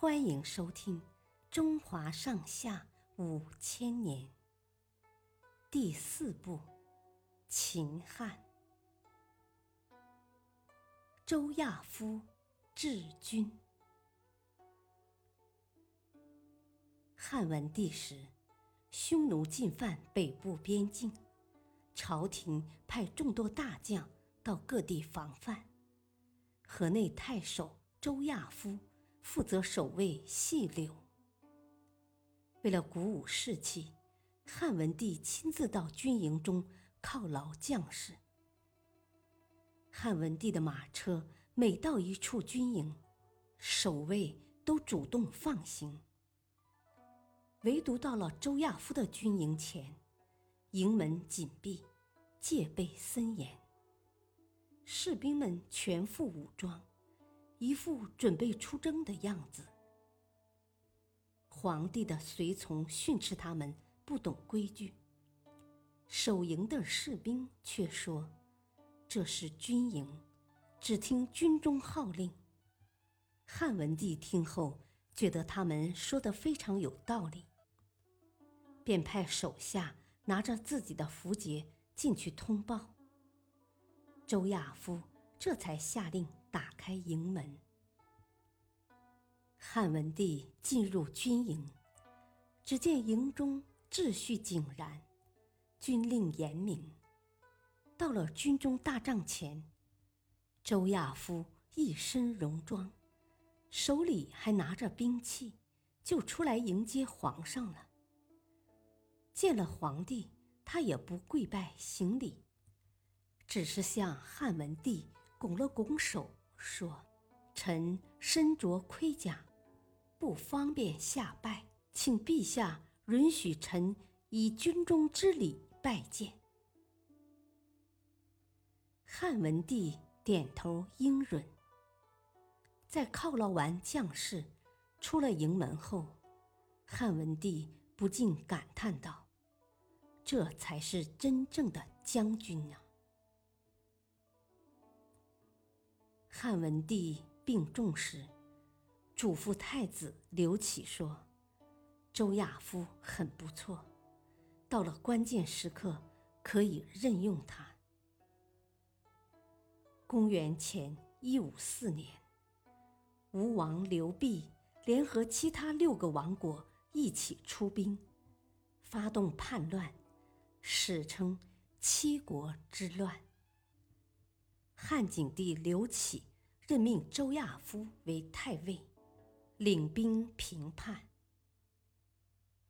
欢迎收听《中华上下五千年》第四部《秦汉》。周亚夫治军。汉文帝时，匈奴进犯北部边境，朝廷派众多大将到各地防范。河内太守周亚夫。负责守卫细柳。为了鼓舞士气，汉文帝亲自到军营中犒劳将士。汉文帝的马车每到一处军营，守卫都主动放行。唯独到了周亚夫的军营前，营门紧闭，戒备森严，士兵们全副武装。一副准备出征的样子。皇帝的随从训斥他们不懂规矩，守营的士兵却说：“这是军营，只听军中号令。”汉文帝听后觉得他们说的非常有道理，便派手下拿着自己的符节进去通报。周亚夫这才下令。打开营门，汉文帝进入军营，只见营中秩序井然，军令严明。到了军中大帐前，周亚夫一身戎装，手里还拿着兵器，就出来迎接皇上了。见了皇帝，他也不跪拜行礼，只是向汉文帝拱了拱手。说：“臣身着盔甲，不方便下拜，请陛下允许臣以军中之礼拜见。”汉文帝点头应允。在犒劳完将士，出了营门后，汉文帝不禁感叹道：“这才是真正的将军啊！”汉文帝病重时，嘱咐太子刘启说：“周亚夫很不错，到了关键时刻可以任用他。”公元前一五四年，吴王刘濞联合其他六个王国一起出兵，发动叛乱，史称七国之乱。汉景帝刘启任命周亚夫为太尉，领兵平叛。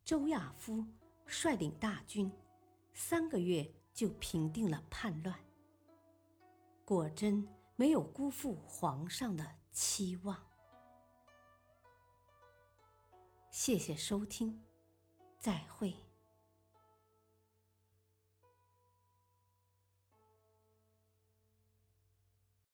周亚夫率领大军，三个月就平定了叛乱。果真没有辜负皇上的期望。谢谢收听，再会。